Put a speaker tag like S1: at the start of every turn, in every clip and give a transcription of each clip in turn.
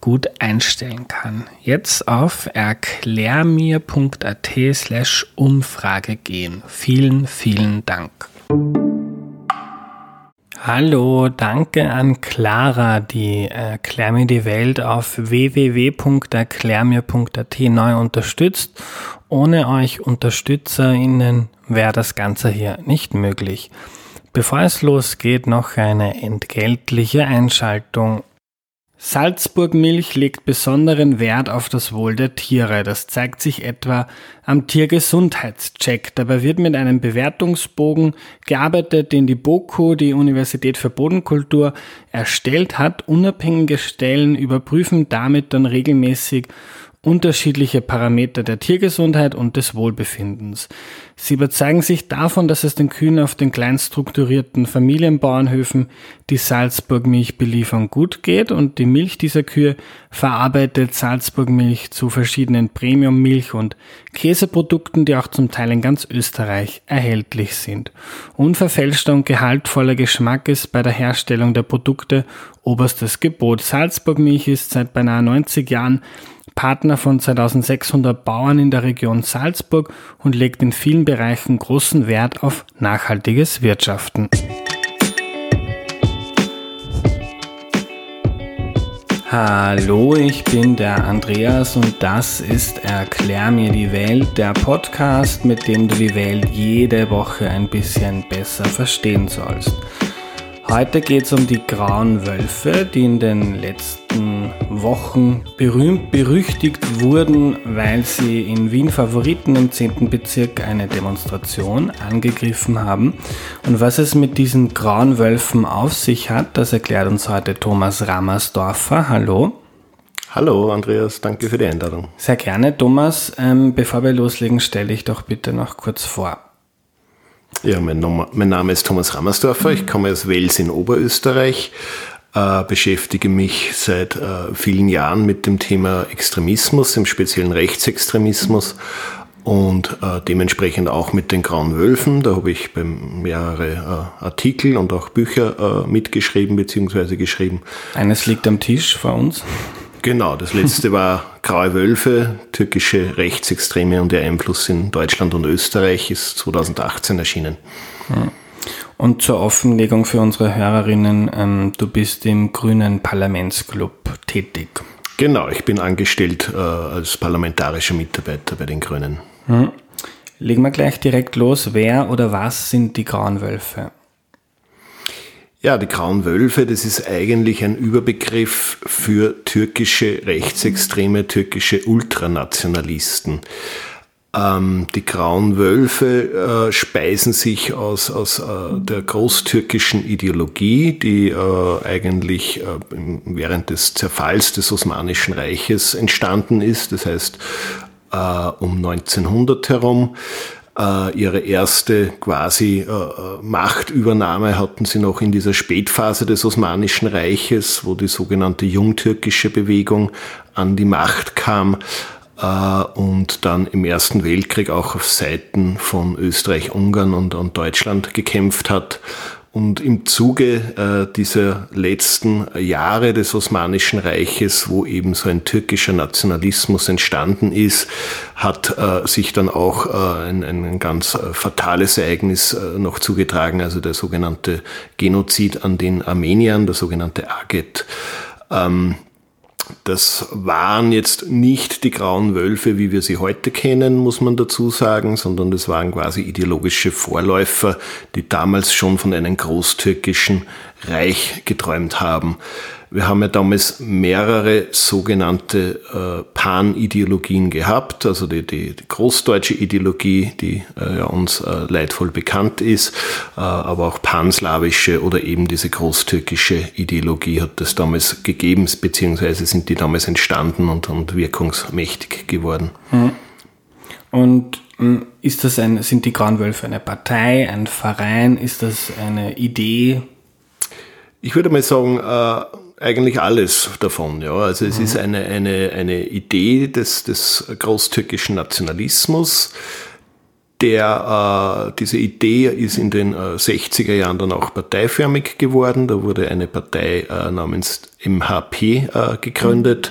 S1: gut einstellen kann. Jetzt auf erklärmir.at slash Umfrage gehen. Vielen, vielen Dank. Hallo, danke an Clara, die Erklär mir die Welt auf www.erklärmir.at neu unterstützt. Ohne euch UnterstützerInnen wäre das Ganze hier nicht möglich. Bevor es losgeht, noch eine entgeltliche Einschaltung Salzburg Milch legt besonderen Wert auf das Wohl der Tiere. Das zeigt sich etwa am Tiergesundheitscheck. Dabei wird mit einem Bewertungsbogen gearbeitet, den die BOKU, die Universität für Bodenkultur, erstellt hat. Unabhängige Stellen überprüfen damit dann regelmäßig unterschiedliche Parameter der Tiergesundheit und des Wohlbefindens. Sie überzeugen sich davon, dass es den Kühen auf den kleinstrukturierten Familienbauernhöfen die Salzburg-Milch beliefern gut geht und die Milch dieser Kühe verarbeitet Salzburg-Milch zu verschiedenen Premium-Milch- und Käseprodukten, die auch zum Teil in ganz Österreich erhältlich sind. Unverfälschter und gehaltvoller Geschmack ist bei der Herstellung der Produkte oberstes Gebot. Salzburg-Milch ist seit beinahe 90 Jahren Partner von 2600 Bauern in der Region Salzburg und legt in vielen Bereichen großen Wert auf nachhaltiges Wirtschaften. Hallo, ich bin der Andreas und das ist Erklär mir die Welt, der Podcast, mit dem du die Welt jede Woche ein bisschen besser verstehen sollst. Heute geht es um die grauen Wölfe, die in den letzten Wochen berühmt berüchtigt wurden, weil sie in Wien Favoriten im 10. Bezirk eine Demonstration angegriffen haben. Und was es mit diesen grauen Wölfen auf sich hat, das erklärt uns heute Thomas Rammersdorfer. Hallo.
S2: Hallo Andreas, danke für die Einladung.
S1: Sehr gerne, Thomas. Ähm, bevor wir loslegen, stelle ich doch bitte noch kurz vor.
S2: Ja, mein, mein Name ist Thomas Rammersdorfer, ich komme aus Wels in Oberösterreich, äh, beschäftige mich seit äh, vielen Jahren mit dem Thema Extremismus, im speziellen Rechtsextremismus und äh, dementsprechend auch mit den Grauen Wölfen. Da habe ich mehrere äh, Artikel und auch Bücher äh, mitgeschrieben bzw. geschrieben.
S1: Eines liegt am Tisch vor uns.
S2: Genau, das letzte war Graue Wölfe, türkische Rechtsextreme und ihr Einfluss in Deutschland und Österreich, ist 2018 erschienen.
S1: Und zur Offenlegung für unsere Hörerinnen, ähm, du bist im Grünen Parlamentsclub tätig.
S2: Genau, ich bin angestellt äh, als parlamentarischer Mitarbeiter bei den Grünen.
S1: Hm. Legen wir gleich direkt los. Wer oder was sind die Grauen Wölfe?
S2: Ja, die Grauen Wölfe, das ist eigentlich ein Überbegriff für türkische Rechtsextreme, türkische Ultranationalisten. Ähm, die Grauen Wölfe äh, speisen sich aus, aus äh, der großtürkischen Ideologie, die äh, eigentlich äh, während des Zerfalls des Osmanischen Reiches entstanden ist, das heißt äh, um 1900 herum. Äh, ihre erste quasi äh, äh, Machtübernahme hatten sie noch in dieser Spätphase des Osmanischen Reiches, wo die sogenannte jungtürkische Bewegung an die Macht kam und dann im Ersten Weltkrieg auch auf Seiten von Österreich, Ungarn und, und Deutschland gekämpft hat und im Zuge äh, dieser letzten Jahre des Osmanischen Reiches, wo eben so ein türkischer Nationalismus entstanden ist, hat äh, sich dann auch äh, ein, ein ganz äh, fatales Ereignis äh, noch zugetragen, also der sogenannte Genozid an den Armeniern, der sogenannte Aget. Ähm, das waren jetzt nicht die grauen Wölfe, wie wir sie heute kennen, muss man dazu sagen, sondern das waren quasi ideologische Vorläufer, die damals schon von einem großtürkischen Reich geträumt haben. Wir haben ja damals mehrere sogenannte äh, Pan-Ideologien gehabt, also die, die, die, großdeutsche Ideologie, die äh, ja uns äh, leidvoll bekannt ist, äh, aber auch panslawische oder eben diese großtürkische Ideologie hat es damals gegeben, beziehungsweise sind die damals entstanden und, und wirkungsmächtig geworden.
S1: Hm. Und hm, ist das ein, sind die Grauen Wölfe eine Partei, ein Verein? Ist das eine Idee?
S2: Ich würde mal sagen, äh, eigentlich alles davon. Ja. Also es mhm. ist eine, eine, eine Idee des, des großtürkischen Nationalismus. Der, äh, diese Idee ist in den äh, 60er Jahren dann auch parteiförmig geworden. Da wurde eine Partei äh, namens MHP äh, gegründet,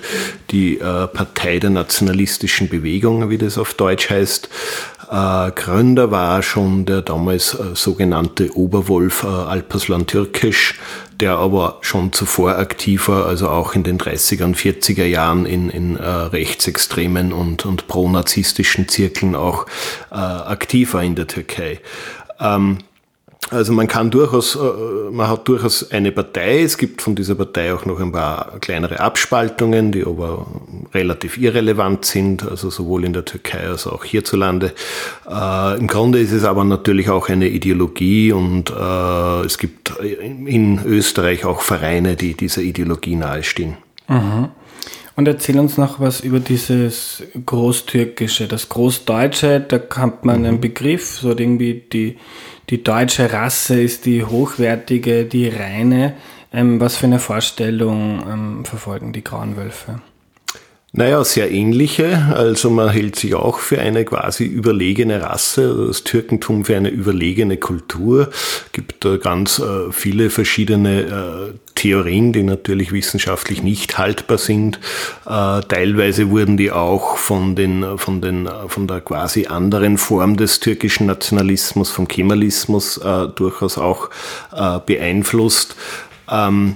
S2: die äh, Partei der nationalistischen Bewegung, wie das auf Deutsch heißt. Äh, Gründer war schon der damals sogenannte Oberwolf Alparslan Türkisch, der aber schon zuvor aktiv war, also auch in den 30er und 40er Jahren in, in äh, rechtsextremen und, und pronazistischen Zirkeln auch äh, aktiv war in der Türkei. Ähm, also man kann durchaus, äh, man hat durchaus eine Partei. Es gibt von dieser Partei auch noch ein paar kleinere Abspaltungen, die aber relativ irrelevant sind, also sowohl in der Türkei als auch hierzulande. Äh, Im Grunde ist es aber natürlich auch eine Ideologie und äh, es gibt in Österreich auch Vereine, die dieser Ideologie nahestehen.
S1: Mhm. Und erzähl uns noch was über dieses Großtürkische, das Großdeutsche, da hat man einen mhm. Begriff, so irgendwie die die deutsche Rasse ist die hochwertige, die reine. Ähm, was für eine Vorstellung ähm, verfolgen die Grauen Wölfe?
S2: Naja, sehr ähnliche. Also man hält sich auch für eine quasi überlegene Rasse, das Türkentum für eine überlegene Kultur. Es gibt da ganz äh, viele verschiedene äh, Theorien, die natürlich wissenschaftlich nicht haltbar sind. Äh, teilweise wurden die auch von den, von den, von der quasi anderen Form des türkischen Nationalismus, vom Kemalismus durchaus auch beeinflusst. Ähm,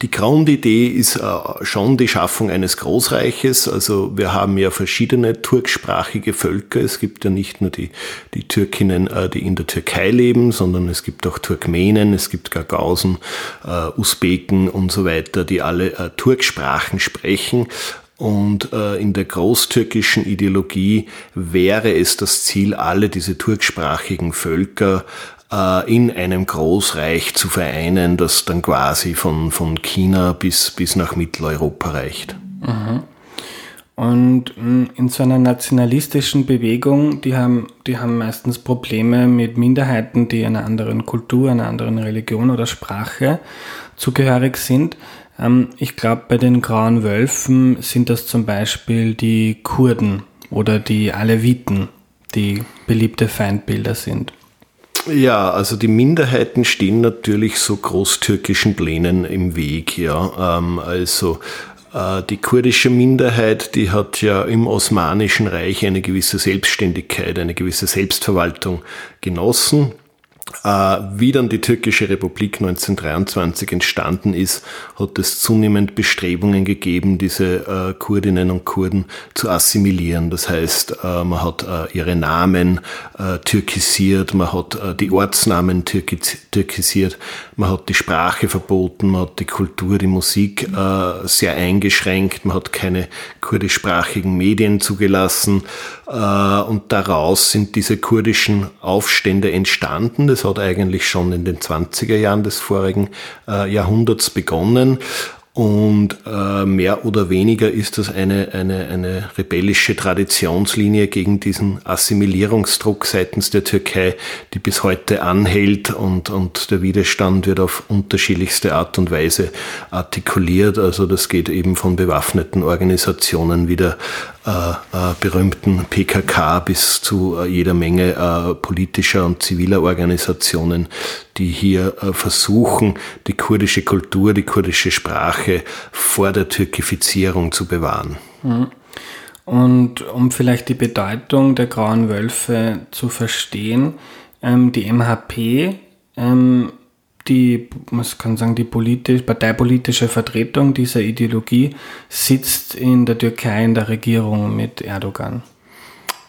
S2: die Grundidee ist äh, schon die Schaffung eines Großreiches. Also wir haben ja verschiedene turksprachige Völker. Es gibt ja nicht nur die, die Türkinnen, äh, die in der Türkei leben, sondern es gibt auch Turkmenen, es gibt Gagausen, äh, Usbeken und so weiter, die alle Turksprachen sprechen. Und in der großtürkischen Ideologie wäre es das Ziel, alle diese turksprachigen Völker in einem Großreich zu vereinen, das dann quasi von, von China bis, bis nach Mitteleuropa reicht.
S1: Mhm. Und hm, in so einer nationalistischen Bewegung, die haben, die haben meistens Probleme mit Minderheiten, die einer anderen Kultur, einer anderen Religion oder Sprache zugehörig sind. Ähm, ich glaube, bei den Grauen Wölfen sind das zum Beispiel die Kurden oder die Aleviten, die beliebte Feindbilder sind.
S2: Ja, also die Minderheiten stehen natürlich so großtürkischen Plänen im Weg. Ja, ähm, also äh, die kurdische Minderheit, die hat ja im Osmanischen Reich eine gewisse Selbstständigkeit, eine gewisse Selbstverwaltung genossen. Äh, wie dann die türkische Republik 1923 entstanden ist, hat es zunehmend Bestrebungen gegeben, diese äh, Kurdinnen und Kurden zu assimilieren. Das heißt, äh, man hat ihre Namen türkisiert, man hat die Ortsnamen türkisiert, man hat die Sprache verboten, man hat die Kultur, die Musik sehr eingeschränkt, man hat keine kurdischsprachigen Medien zugelassen und daraus sind diese kurdischen Aufstände entstanden das hat eigentlich schon in den 20er Jahren des vorigen äh, Jahrhunderts begonnen. Und äh, mehr oder weniger ist das eine, eine, eine rebellische Traditionslinie gegen diesen Assimilierungsdruck seitens der Türkei, die bis heute anhält und, und der Widerstand wird auf unterschiedlichste Art und Weise artikuliert. Also das geht eben von bewaffneten Organisationen wie der äh, äh, berühmten PKK bis zu äh, jeder Menge äh, politischer und ziviler Organisationen, die hier äh, versuchen, die kurdische Kultur, die kurdische Sprache vor der Türkifizierung zu bewahren.
S1: Mhm. Und um vielleicht die Bedeutung der Grauen Wölfe zu verstehen, ähm, die MHP, ähm, die, man kann sagen, die politisch, parteipolitische Vertretung dieser Ideologie sitzt in der Türkei in der Regierung mit Erdogan.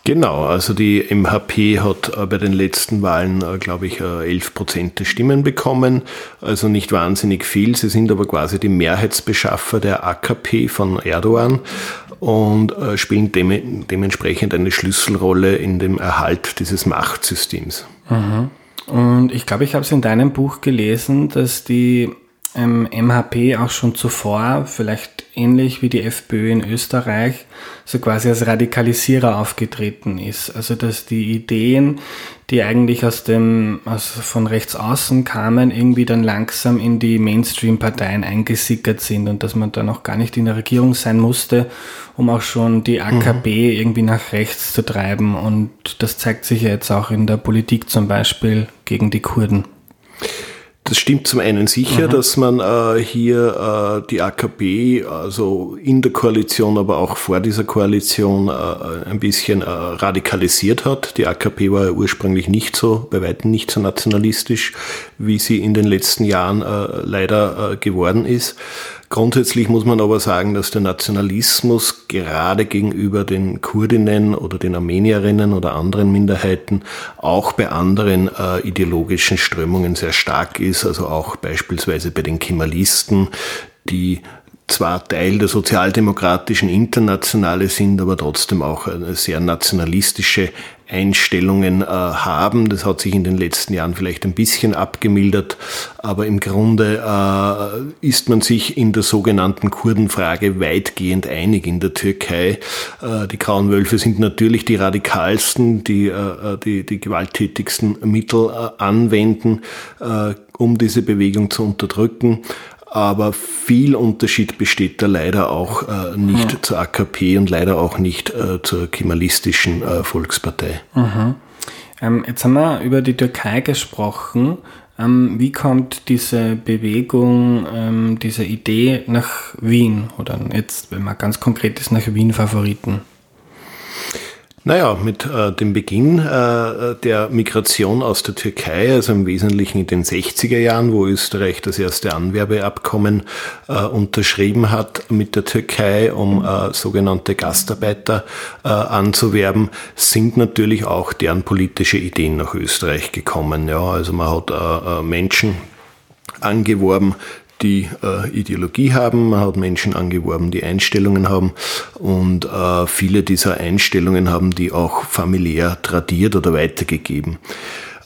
S2: Genau, also die MHP hat äh, bei den letzten Wahlen, äh, glaube ich, 11 äh, Prozent der Stimmen bekommen. Also nicht wahnsinnig viel. Sie sind aber quasi die Mehrheitsbeschaffer der AKP von Erdogan und spielen dementsprechend eine Schlüsselrolle in dem Erhalt dieses Machtsystems.
S1: Mhm. Und ich glaube, ich habe es in deinem Buch gelesen, dass die ähm, MHP auch schon zuvor, vielleicht ähnlich wie die FPÖ in Österreich, so quasi als Radikalisierer aufgetreten ist. Also dass die Ideen, die eigentlich aus dem, also von rechts außen kamen, irgendwie dann langsam in die Mainstream-Parteien eingesickert sind und dass man da noch gar nicht in der Regierung sein musste, um auch schon die AKP mhm. irgendwie nach rechts zu treiben. Und das zeigt sich ja jetzt auch in der Politik zum Beispiel gegen die Kurden.
S2: Das stimmt zum einen sicher, mhm. dass man äh, hier äh, die AKP also in der Koalition, aber auch vor dieser Koalition äh, ein bisschen äh, radikalisiert hat. Die AKP war ja ursprünglich nicht so, bei weitem nicht so nationalistisch, wie sie in den letzten Jahren äh, leider äh, geworden ist. Grundsätzlich muss man aber sagen, dass der Nationalismus gerade gegenüber den Kurdinnen oder den Armenierinnen oder anderen Minderheiten auch bei anderen äh, ideologischen Strömungen sehr stark ist, also auch beispielsweise bei den Kemalisten, die zwar Teil der sozialdemokratischen Internationale sind, aber trotzdem auch eine sehr nationalistische Einstellungen äh, haben. Das hat sich in den letzten Jahren vielleicht ein bisschen abgemildert, aber im Grunde äh, ist man sich in der sogenannten Kurdenfrage weitgehend einig in der Türkei. Äh, die Grauen Wölfe sind natürlich die radikalsten, die äh, die, die gewalttätigsten Mittel äh, anwenden, äh, um diese Bewegung zu unterdrücken aber viel Unterschied besteht da leider auch äh, nicht ja. zur AKP und leider auch nicht äh, zur kemalistischen äh, Volkspartei.
S1: Mhm. Ähm, jetzt haben wir über die Türkei gesprochen. Ähm, wie kommt diese Bewegung, ähm, diese Idee nach Wien oder jetzt, wenn man ganz konkret ist, nach Wien Favoriten?
S2: Naja, mit äh, dem Beginn äh, der Migration aus der Türkei, also im Wesentlichen in den 60er Jahren, wo Österreich das erste Anwerbeabkommen äh, unterschrieben hat mit der Türkei, um äh, sogenannte Gastarbeiter äh, anzuwerben, sind natürlich auch deren politische Ideen nach Österreich gekommen. Ja, also man hat äh, Menschen angeworben, die äh, Ideologie haben, man hat Menschen angeworben, die Einstellungen haben und äh, viele dieser Einstellungen haben die auch familiär tradiert oder weitergegeben.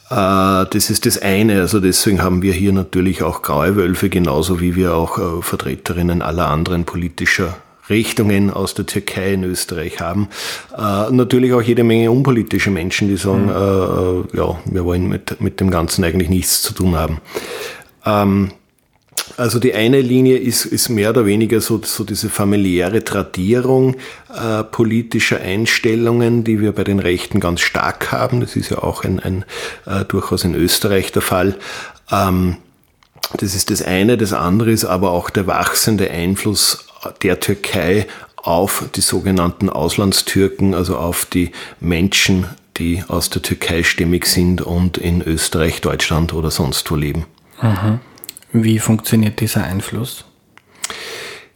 S2: Äh, das ist das eine, also deswegen haben wir hier natürlich auch graue Wölfe, genauso wie wir auch äh, Vertreterinnen aller anderen politischer Richtungen aus der Türkei in Österreich haben. Äh, natürlich auch jede Menge unpolitische Menschen, die sagen, mhm. äh, ja, wir wollen mit, mit dem Ganzen eigentlich nichts zu tun haben. Ähm, also die eine Linie ist, ist mehr oder weniger so, so diese familiäre Tradierung äh, politischer Einstellungen, die wir bei den Rechten ganz stark haben. Das ist ja auch ein, ein äh, durchaus in Österreich der Fall. Ähm, das ist das eine. Das andere ist aber auch der wachsende Einfluss der Türkei auf die sogenannten Auslandstürken, also auf die Menschen, die aus der Türkei stämmig sind und in Österreich, Deutschland oder sonst wo leben.
S1: Mhm. Wie funktioniert dieser Einfluss?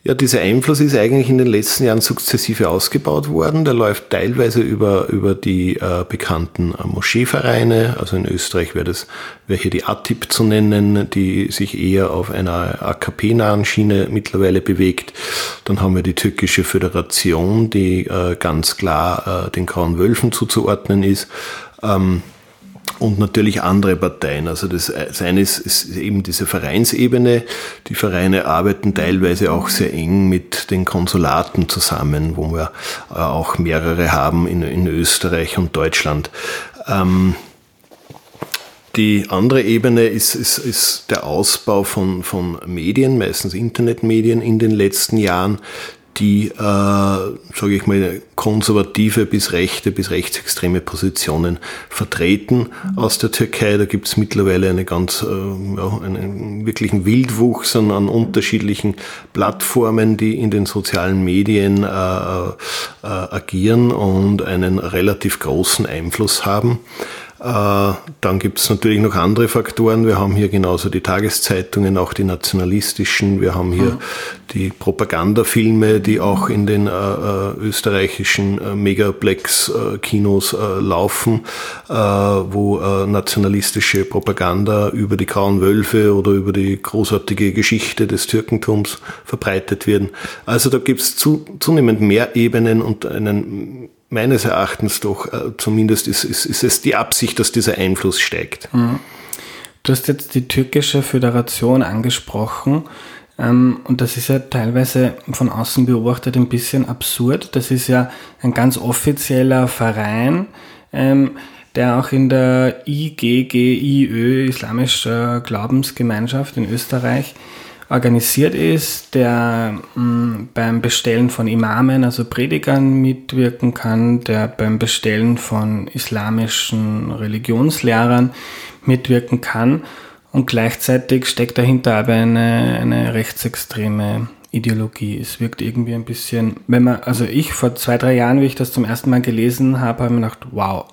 S2: Ja, dieser Einfluss ist eigentlich in den letzten Jahren sukzessive ausgebaut worden. Der läuft teilweise über, über die äh, bekannten äh, Moscheevereine. Also in Österreich wäre das, wäre hier die ATIP zu nennen, die sich eher auf einer AKP-nahen Schiene mittlerweile bewegt. Dann haben wir die türkische Föderation, die äh, ganz klar äh, den Grauen Wölfen zuzuordnen ist. Ähm, und natürlich andere Parteien. Also das, das eine ist, ist, eben diese Vereinsebene. Die Vereine arbeiten teilweise auch sehr eng mit den Konsulaten zusammen, wo wir äh, auch mehrere haben in, in Österreich und Deutschland. Ähm, die andere Ebene ist, ist, ist der Ausbau von, von Medien, meistens Internetmedien in den letzten Jahren, die, äh, sage ich mal, konservative bis rechte bis rechtsextreme Positionen vertreten aus der Türkei. Da gibt es mittlerweile eine ganz, äh, ja, einen wirklichen Wildwuchs an, an, unterschiedlichen Plattformen, die in den sozialen Medien äh, äh, agieren und einen relativ großen Einfluss haben. Äh, dann gibt es natürlich noch andere Faktoren. Wir haben hier genauso die Tageszeitungen, auch die nationalistischen. Wir haben hier mhm. die Propagandafilme, die auch in den äh, äh österreichischen äh, Megaplex-Kinos äh, laufen, wo nationalistische Propaganda über die grauen Wölfe oder über die großartige Geschichte des Türkentums verbreitet werden. Also da gibt es zu, zunehmend mehr Ebenen und einen meines Erachtens doch, äh, zumindest ist, ist, ist es die Absicht, dass dieser Einfluss steigt. Mhm.
S1: Du hast jetzt die türkische Föderation angesprochen. Ähm, und das ist ja teilweise von außen beobachtet ein bisschen absurd. Das ist ja ein ganz offizieller Verein, ähm, der auch in der IGGIÖ, Islamischer Glaubensgemeinschaft in Österreich, organisiert ist, der mh, mm, beim Bestellen von Imamen, also Predigern mitwirken kann, der beim Bestellen von islamischen Religionslehrern mitwirken kann und gleichzeitig steckt dahinter aber eine, eine rechtsextreme Ideologie. Es wirkt irgendwie ein bisschen, wenn man, also ich vor zwei, drei Jahren, wie ich das zum ersten Mal gelesen habe, habe ich mir gedacht, wow,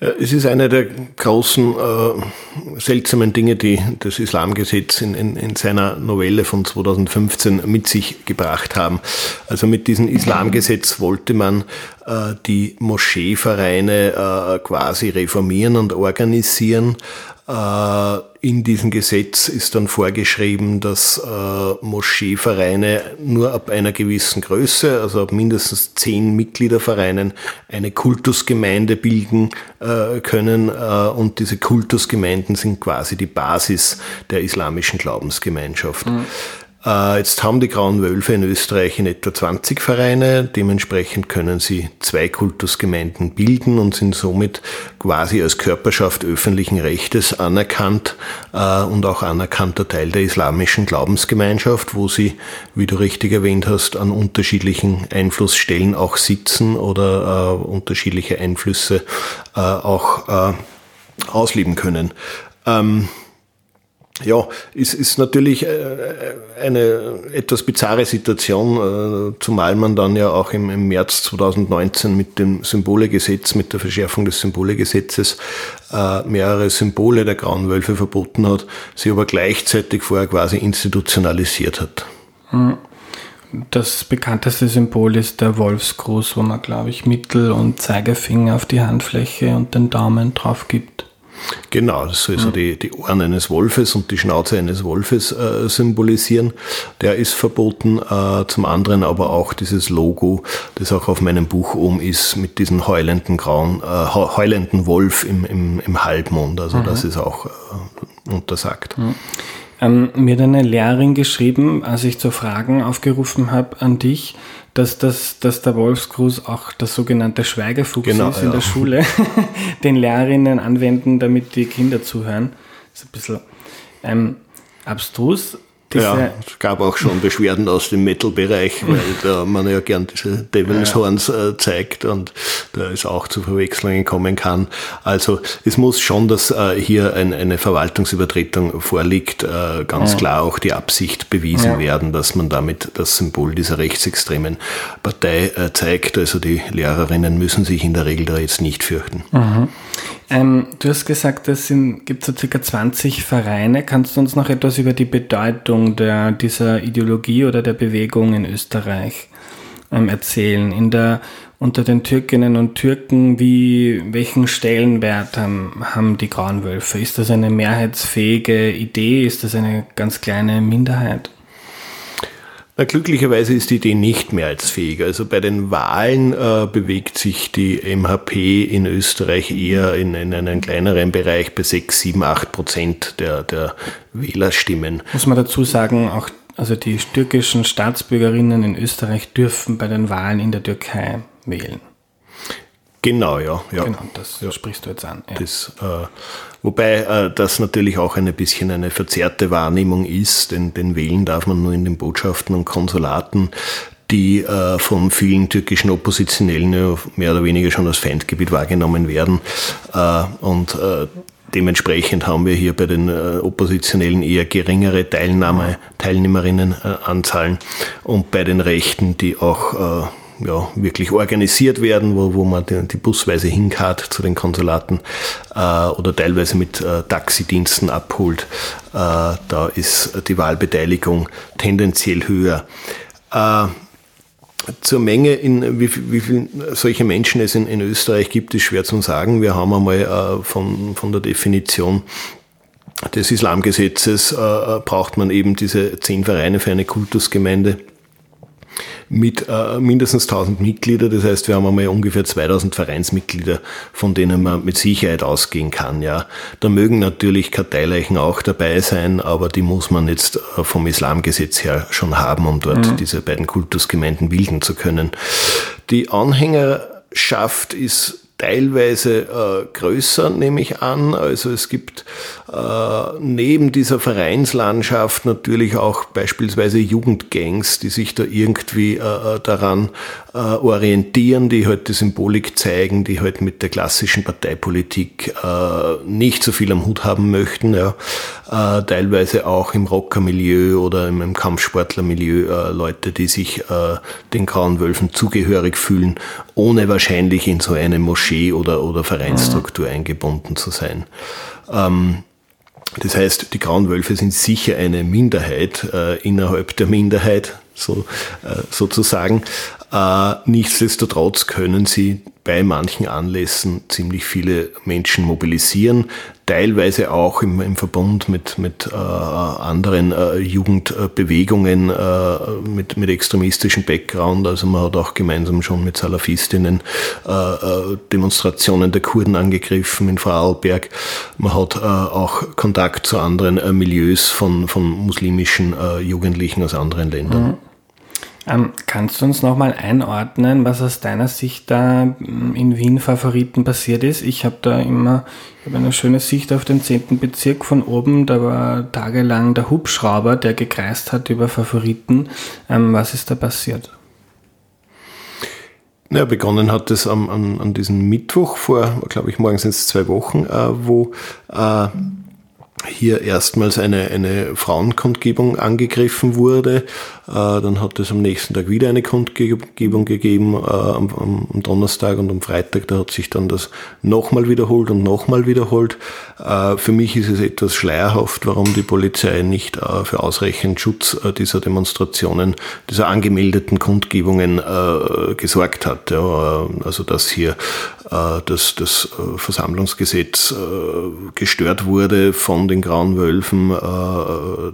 S2: es ist eine der großen äh, seltsamen Dinge, die das Islamgesetz in, in, in, seiner Novelle von 2015 mit sich gebracht haben. Also mit diesem Islamgesetz wollte man äh, die Moscheevereine äh, quasi reformieren und organisieren äh, in diesem Gesetz ist dann vorgeschrieben, dass äh, Moscheevereine nur ab einer gewissen Größe, also ab mindestens zehn Mitgliedervereinen, eine Kultusgemeinde bilden äh, können. und diese Kultusgemeinden sind quasi die Basis der islamischen Glaubensgemeinschaft. Mhm. Äh, jetzt haben die Grauen Wölfe in Österreich in etwa 20 Vereine. Dementsprechend können sie zwei Kultusgemeinden bilden und sind somit quasi als Körperschaft öffentlichen Rechtes anerkannt äh, und auch anerkannter Teil der islamischen Glaubensgemeinschaft, wo sie, wie du richtig erwähnt hast, an unterschiedlichen Einflussstellen auch sitzen oder äh, unterschiedliche Einflüsse auch ausleben können. Ja, es ist natürlich äh, eine etwas bizarre Situation, äh, zumal man dann ja auch im, März 2019 mit dem Symbolegesetz, mit der Verschärfung des Symbolegesetzes äh, mehrere Symbole der Grauen Wölfe verboten hat, sie aber gleichzeitig vorher quasi institutionalisiert hat.
S1: Hm. Das bekannteste Symbol ist der Wolfsgruß, wo man, glaube ich, Mittel- und Zeigefinger auf die Handfläche und den Daumen drauf gibt.
S2: Genau, das soll so die, die Ohren eines Wolfes und die Schnauze eines Wolfes äh, symbolisieren. Der ist verboten. Äh, zum anderen aber auch dieses Logo, das auch auf meinem Buch oben ist, mit diesem heulenden grauen, äh, heulenden Wolf im, im, im Halbmond. Also mhm. das ist auch äh, untersagt. Mhm.
S1: Ähm, mir hat eine Lehrerin geschrieben, als ich zu Fragen aufgerufen habe an dich, dass, das, dass der Wolfsgruß auch das sogenannte Schweigefuchs genau, ist in ja. der Schule, den Lehrerinnen anwenden, damit die Kinder zuhören. Das ist ein bisschen ähm, abstrus,
S2: ja, es gab auch schon Beschwerden aus dem Metal-Bereich, weil da man ja gern diese Devil's Horns äh, zeigt und da es auch zu Verwechslungen kommen kann. Also es muss schon, dass äh, hier ein, eine Verwaltungsübertretung vorliegt, äh, ganz ja. klar auch die Absicht bewiesen ja. werden, dass man damit das Symbol dieser rechtsextremen Partei äh, zeigt. Also die Lehrerinnen müssen sich in der Regel da jetzt nicht fürchten.
S1: Mhm. Ähm, du hast gesagt, es gibt so circa 20 Vereine. Kannst du uns noch etwas über die Bedeutung der, dieser Ideologie oder der Bewegung in Österreich ähm, erzählen? In der, unter den Türkinnen und Türken, wie, welchen Stellenwert haben, haben die Grauen Wölfe? Ist das eine mehrheitsfähige Idee? Ist das eine ganz kleine Minderheit?
S2: Na, glücklicherweise ist die Idee nicht mehrheitsfähig. Also bei den Wahlen äh, bewegt sich die MHP in Österreich eher in, in einen kleineren Bereich bei 6, 7, 8 Prozent der, der Wählerstimmen.
S1: Muss man dazu sagen, auch also die türkischen Staatsbürgerinnen in Österreich dürfen bei den Wahlen in der Türkei wählen.
S2: Genau, ja. ja.
S1: Genau, das ja. sprichst du jetzt an.
S2: Ja. Das, äh, wobei äh, das natürlich auch ein bisschen eine verzerrte Wahrnehmung ist, denn den wählen darf man nur in den Botschaften und Konsulaten, die äh, von vielen türkischen Oppositionellen mehr oder weniger schon als Feindgebiet wahrgenommen werden. Äh, und äh, Dementsprechend haben wir hier bei den äh, Oppositionellen eher geringere Teilnahme, Teilnehmerinnenanzahlen und bei den Rechten, die auch ja, wirklich organisiert werden, wo, wo man die, die Busweise hinkarrt zu den Konsulaten äh, oder teilweise mit äh, Taxidiensten abholt. Äh, da ist die Wahlbeteiligung tendenziell höher. Äh, zur Menge, in wie, wie viele solche Menschen es in, in, Österreich gibt, ist schwer zu sagen. Wir haben einmal äh, von, von der Definition des Islamgesetzes äh, braucht man eben diese zehn Vereine für eine Kultusgemeinde mit äh, mindestens 1000 Mitglieder. Das heißt, wir haben einmal ungefähr 2000 Vereinsmitglieder, von denen man mit Sicherheit ausgehen kann. Ja, da mögen natürlich Karteileichen auch dabei sein, aber die muss man jetzt äh, vom Islamgesetz her schon haben, um dort mhm. diese beiden Kultusgemeinden bilden zu können. Die Anhängerschaft ist teilweise äh, größer, nehme ich an. Also es gibt äh, neben dieser Vereinslandschaft natürlich auch beispielsweise Jugendgangs, die sich da irgendwie äh, äh daran äh, orientieren, die halt die Symbolik zeigen, die halt mit der klassischen Parteipolitik äh, nicht so viel am Hut haben möchten. Ja. Äh, teilweise auch im Rockermilieu oder im, im Kampfsportlermilieu äh, Leute, die sich äh, den Grauen Wölfen zugehörig fühlen, ohne wahrscheinlich in so eine Moschee oder, oder Vereinsstruktur eingebunden zu sein. Ähm, das heißt, die Grauen Wölfe sind sicher eine Minderheit äh, innerhalb der Minderheit, so, äh, sozusagen. Äh, nichtsdestotrotz können sie bei manchen Anlässen ziemlich viele Menschen mobilisieren, teilweise auch im, im Verbund mit, mit äh, anderen äh, Jugendbewegungen äh, mit, mit extremistischem Background. Also man hat auch gemeinsam schon mit Salafistinnen äh, äh, Demonstrationen der Kurden angegriffen in Vorarlberg. Man hat auch Kontakt zu anderen Milieus von, von muslimischen Jugendlichen aus anderen Ländern. Mhm.
S1: Ähm, kannst du uns nochmal einordnen, was aus deiner Sicht da mm, in Wien Favoriten passiert ist? Ich habe da immer hab eine schöne Sicht auf den 10. Bezirk von oben. Da war tagelang der Hubschrauber, der gekreist hat über Favoriten. Ähm, was ist da passiert?
S2: Ja, begonnen hat es am, an, an diesem Mittwoch vor, glaube ich, morgen sind es zwei Wochen, äh, wo äh, hier erstmals eine, eine Frauenkundgebung angegriffen wurde. Äh, dann hat es am nächsten Tag wieder eine Kundgebung gegeben, äh, am, am, Donnerstag und am Freitag. Da hat sich dann das nochmal wiederholt und nochmal wiederholt. Äh, für mich ist es etwas schleierhaft, warum die Polizei nicht für ausreichend Schutz dieser Demonstrationen, dieser angemeldeten Kundgebungen gesorgt hat. Also dass hier dass das Versammlungsgesetz gestört wurde von den Grauen Wölfen, äh,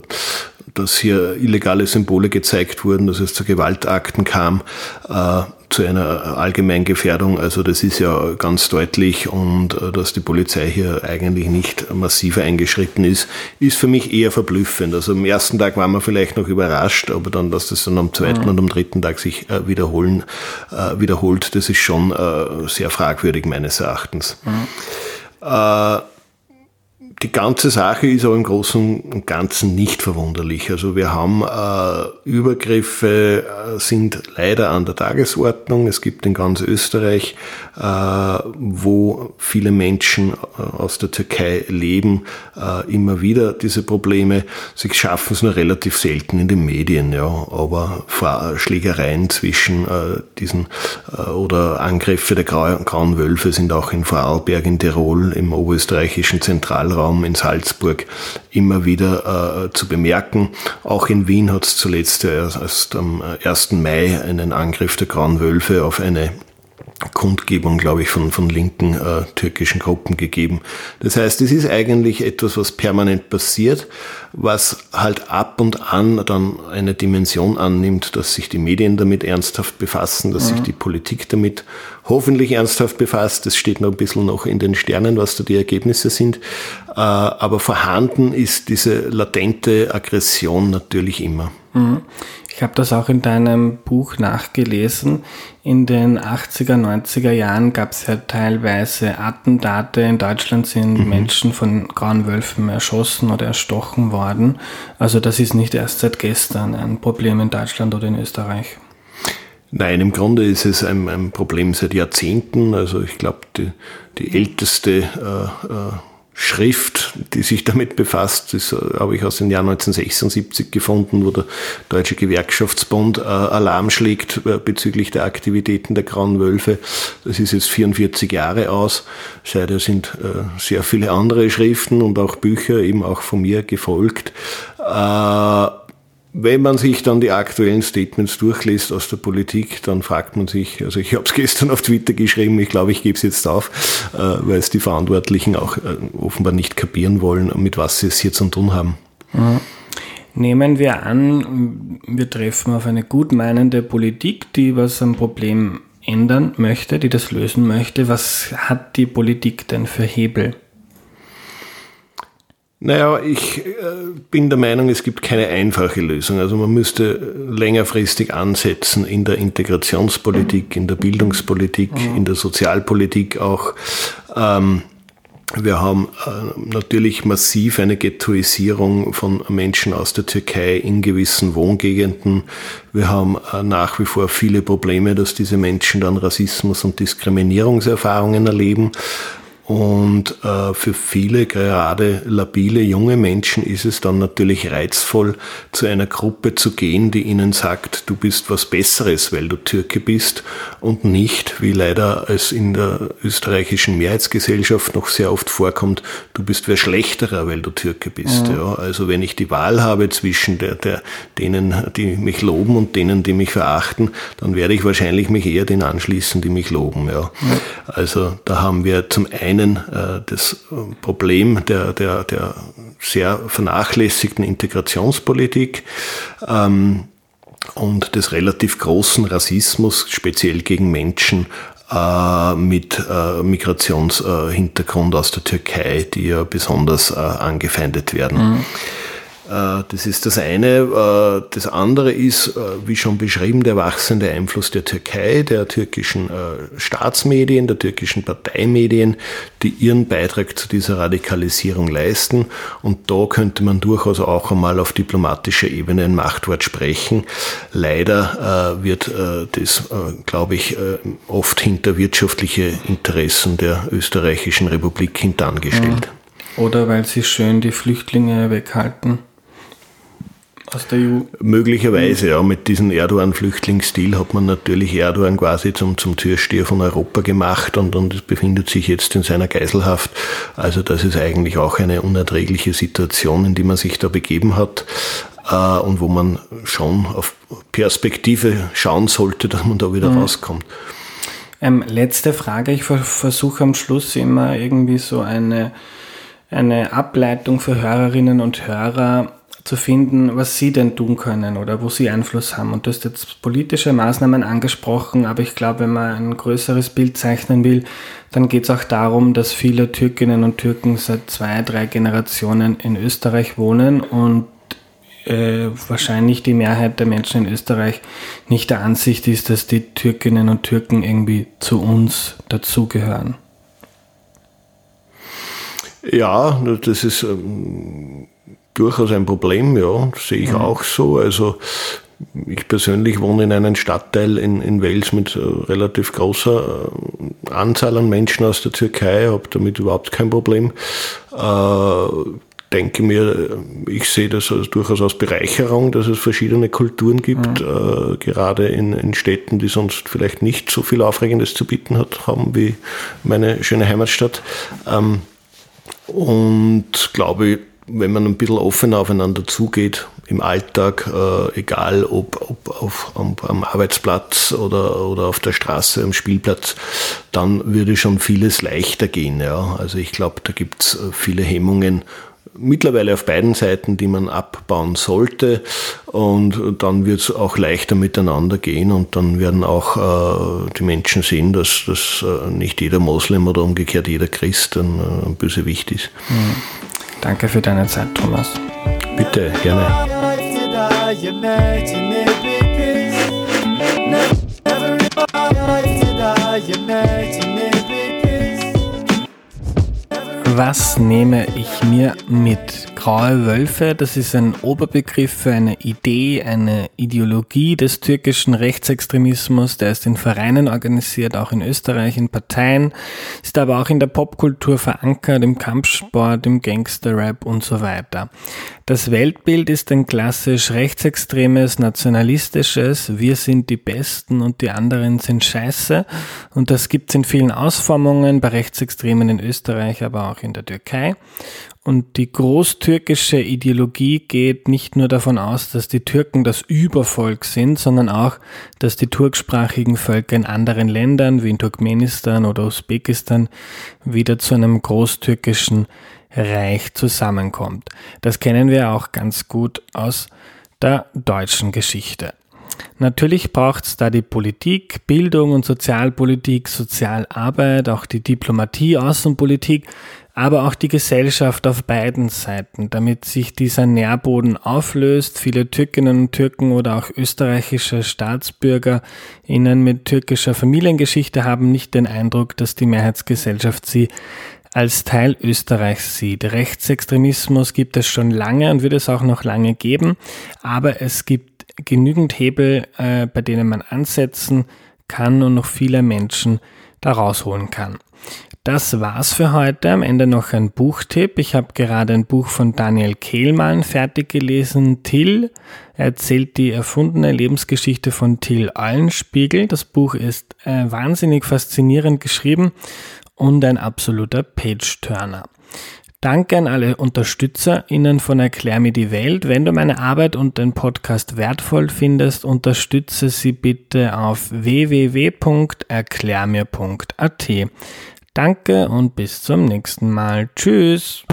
S2: dass hier illegale Symbole gezeigt wurden, dass es zu Gewaltakten kam, äh, zu einer Allgemeingefährdung. Also das ist ja ganz deutlich und äh, dass die Polizei hier eigentlich nicht massiver eingeschritten ist, ist für mich eher verblüffend. Also am ersten Tag war man vielleicht noch überrascht, aber dann, dass das dann am zweiten mhm. und am dritten Tag sich äh, wiederholen, äh, wiederholt, das ist schon äh, sehr fragwürdig meines Erachtens. Mhm. Äh, die ganze Sache ist aber im Großen und Ganzen nicht verwunderlich. Also wir haben äh, Übergriffe äh, sind leider an der Tagesordnung. Es gibt in ganz Österreich, äh, wo viele Menschen äh, aus der Türkei leben, äh, immer wieder diese Probleme. Sie schaffen es nur relativ selten in den Medien, ja. Aber Schlägereien zwischen äh, diesen oder Angriffe der Grauen Wölfe sind auch in Vorarlberg in Tirol im oberösterreichischen Zentralraum Raum in Salzburg immer wieder äh, zu bemerken. Auch in Wien hat es zuletzt erst am 1. Mai einen Angriff der Grauen Wölfe auf eine Kundgebung, glaube ich, von, von linken äh, türkischen Gruppen gegeben. Das heißt, es ist eigentlich etwas, was permanent passiert, was halt ab und an dann eine Dimension annimmt, dass sich die Medien damit ernsthaft befassen, dass mhm. sich die Politik damit hoffentlich ernsthaft befasst. Das steht noch ein bisschen noch in den Sternen, was da die Ergebnisse sind. Äh, aber vorhanden ist diese latente Aggression natürlich immer.
S1: Mhm. Ich habe das auch in deinem Buch nachgelesen. In den 80er, 90er Jahren gab es ja teilweise Attentate. In Deutschland sind mhm. Menschen von grauen Wölfen erschossen oder erstochen worden. Also das ist nicht erst seit gestern ein Problem in Deutschland oder in Österreich.
S2: Nein, im Grunde ist es ein, ein Problem seit Jahrzehnten. Also ich glaube, die, die älteste äh, äh, Schrift, die sich damit befasst. Das äh, habe ich aus dem Jahr 1976 gefunden, wo der Deutsche Gewerkschaftsbund äh, Alarm schlägt äh, bezüglich der Aktivitäten der Grauen Wölfe. Das ist jetzt 44 Jahre aus. Seither sind sehr viele andere Schriften und auch Bücher eben auch von mir gefolgt. Wenn man sich dann die aktuellen Statements durchliest aus der Politik, dann fragt man sich, also ich habe es gestern auf Twitter geschrieben, ich glaube, ich gebe es jetzt auf, äh, weil es die Verantwortlichen auch äh, offenbar nicht kapieren wollen, mit was sie es hier zu tun haben.
S1: Mhm. Nehmen wir an, wir treffen auf eine gut meinende Politik, die was am Problem ändern möchte, die das lösen möchte. Was hat die Politik denn für Hebel?
S2: Naja, ich äh, bin der Meinung, es gibt keine einfache Lösung. Also man müsste längerfristig ansetzen in der Integrationspolitik, in der Bildungspolitik, mhm. in der Sozialpolitik auch. Ähm, wir haben äh, natürlich massiv eine Ghettoisierung von Menschen aus der Türkei in gewissen Wohngegenden. Wir haben äh, nach wie vor viele Probleme, dass diese Menschen dann Rassismus und Diskriminierungserfahrungen erleben. Und äh, für viele, gerade labile junge Menschen, ist es dann natürlich reizvoll, zu einer Gruppe zu gehen, die ihnen sagt, du bist was Besseres, weil du Türke bist und nicht, wie leider es in der österreichischen Mehrheitsgesellschaft noch sehr oft vorkommt, du bist wer Schlechterer, weil du Türke bist. Mhm. Ja, also wenn ich die Wahl habe zwischen der, der, denen, die mich loben und denen, die mich verachten, dann werde ich wahrscheinlich mich eher den anschließen, die mich loben. Ja. Mhm. Also da haben wir zum einen einen äh, das äh, Problem der, der, der sehr vernachlässigten Integrationspolitik ähm, und des relativ großen Rassismus, speziell gegen Menschen äh, mit äh, Migrationshintergrund aus der Türkei, die ja besonders angefeindet werden. Mhm. Äh, das ist das eine. Äh, das andere ist, äh, wie schon beschrieben, der wachsende Einfluss der Türkei, der türkischen Staatsmedien, der türkischen Parteimedien, die ihren Beitrag zu dieser Radikalisierung leisten. Und da könnte man durchaus auch einmal auf diplomatischer Ebene ein Machtwort sprechen. Leider wird das, glaube ich, oft hinter wirtschaftliche Interessen der österreichischen Republik hintangestellt.
S1: Oder weil sie schön die Flüchtlinge weghalten
S2: aus der EU? Möglicherweise, ja. Mit diesem Erdogan-Flüchtlingsstil hat man natürlich Erdogan quasi zum, zum Türsteher von Europa gemacht und, und es befindet sich jetzt in seiner Geiselhaft. Also das ist eigentlich auch eine unerträgliche Situation, in die man sich da begeben hat äh, und wo man schon auf Perspektive schauen sollte, dass man da wieder mhm. rauskommt.
S1: Ähm, letzte Frage. Ich versuche am Schluss immer irgendwie so eine, eine Ableitung für Hörerinnen und Hörer zu finden, was sie denn tun können oder wo sie Einfluss haben. Und du hast jetzt politische Maßnahmen angesprochen, aber ich glaube, wenn man ein größeres Bild zeichnen will, dann geht es auch darum, dass viele Türkinnen und Türken seit zwei, drei Generationen in Österreich wohnen und äh, wahrscheinlich die Mehrheit der Menschen in Österreich nicht der Ansicht ist, dass die Türkinnen und Türken irgendwie zu uns dazugehören.
S2: Ja, das ist ähm, durchaus ein Problem, ja, sehe ich mhm. auch so. Also ich persönlich wohne in einem Stadtteil in, in Wales mit äh, relativ großer äh, Anzahl an Menschen aus der Türkei, habe damit überhaupt kein Problem. Äh, denke mir, ich sehe das als, durchaus als Bereicherung, dass es verschiedene Kulturen gibt, mhm. äh, gerade in, in, Städten, die sonst vielleicht nicht so viel Aufregendes zu bieten hat, haben wie meine schöne Heimatstadt. Ähm, und glaube, wenn man ein bisschen offener aufeinander zugeht im Alltag, äh, egal ob, ob auf, am, am, Arbeitsplatz oder, oder auf der Straße, am Spielplatz, dann würde schon vieles leichter gehen. Ja. Also ich glaube, da gibt es äh, viele Hemmungen, mittlerweile auf beiden Seiten, die man abbauen sollte. Und dann wird es auch leichter miteinander gehen und dann werden auch äh, die Menschen sehen, dass, dass äh, nicht jeder Moslem oder umgekehrt jeder Christ ein äh, Bösewicht ist. Mhm.
S1: Danke für deine Zeit, Thomas.
S2: Bitte, gerne.
S1: Was nehme ich mir mit? Graue Wölfe, das ist ein Oberbegriff für eine Idee, eine Ideologie des türkischen Rechtsextremismus, der ist in Vereinen organisiert, auch in Österreich, in Parteien, ist aber auch in der Popkultur verankert, im Kampfsport, im Gangsterrap und so weiter. Das Weltbild ist ein klassisch rechtsextremes, nationalistisches, wir sind die Besten und die anderen sind scheiße und das gibt's in vielen Ausformungen, bei Rechtsextremen in Österreich, aber auch in der Türkei. Und die großtürkische Ideologie geht nicht nur davon aus, dass die Türken das Übervolk sind, sondern auch, dass die turksprachigen Völker in anderen Ländern wie in Turkmenistan oder Usbekistan wieder zu einem großtürkischen Reich zusammenkommt. Das kennen wir auch ganz gut aus der deutschen Geschichte. Natürlich braucht es da die Politik, Bildung und Sozialpolitik, Sozialarbeit, auch die Diplomatie, Außenpolitik, aber auch die Gesellschaft auf beiden Seiten, damit sich dieser Nährboden auflöst. Viele Türkinnen und Türken oder auch österreichische Staatsbürger innen mit türkischer Familiengeschichte haben nicht den Eindruck, dass die Mehrheitsgesellschaft sie als Teil Österreichs sieht. Rechtsextremismus gibt es schon lange und wird es auch noch lange geben, aber es gibt genügend Hebel, äh, bei denen man ansetzen kann und noch viele Menschen da rausholen kann. Das war's für heute. Am Ende noch ein Buchtipp. Ich habe gerade ein Buch von Daniel Kehlmann fertig gelesen. Till erzählt die erfundene Lebensgeschichte von Till Eulenspiegel. Das Buch ist äh, wahnsinnig faszinierend geschrieben und ein absoluter Page-Turner. Danke an alle UnterstützerInnen von Erklär mir die Welt. Wenn du meine Arbeit und den Podcast wertvoll findest, unterstütze sie bitte auf www.erklärmir.at. Danke und bis zum nächsten Mal. Tschüss.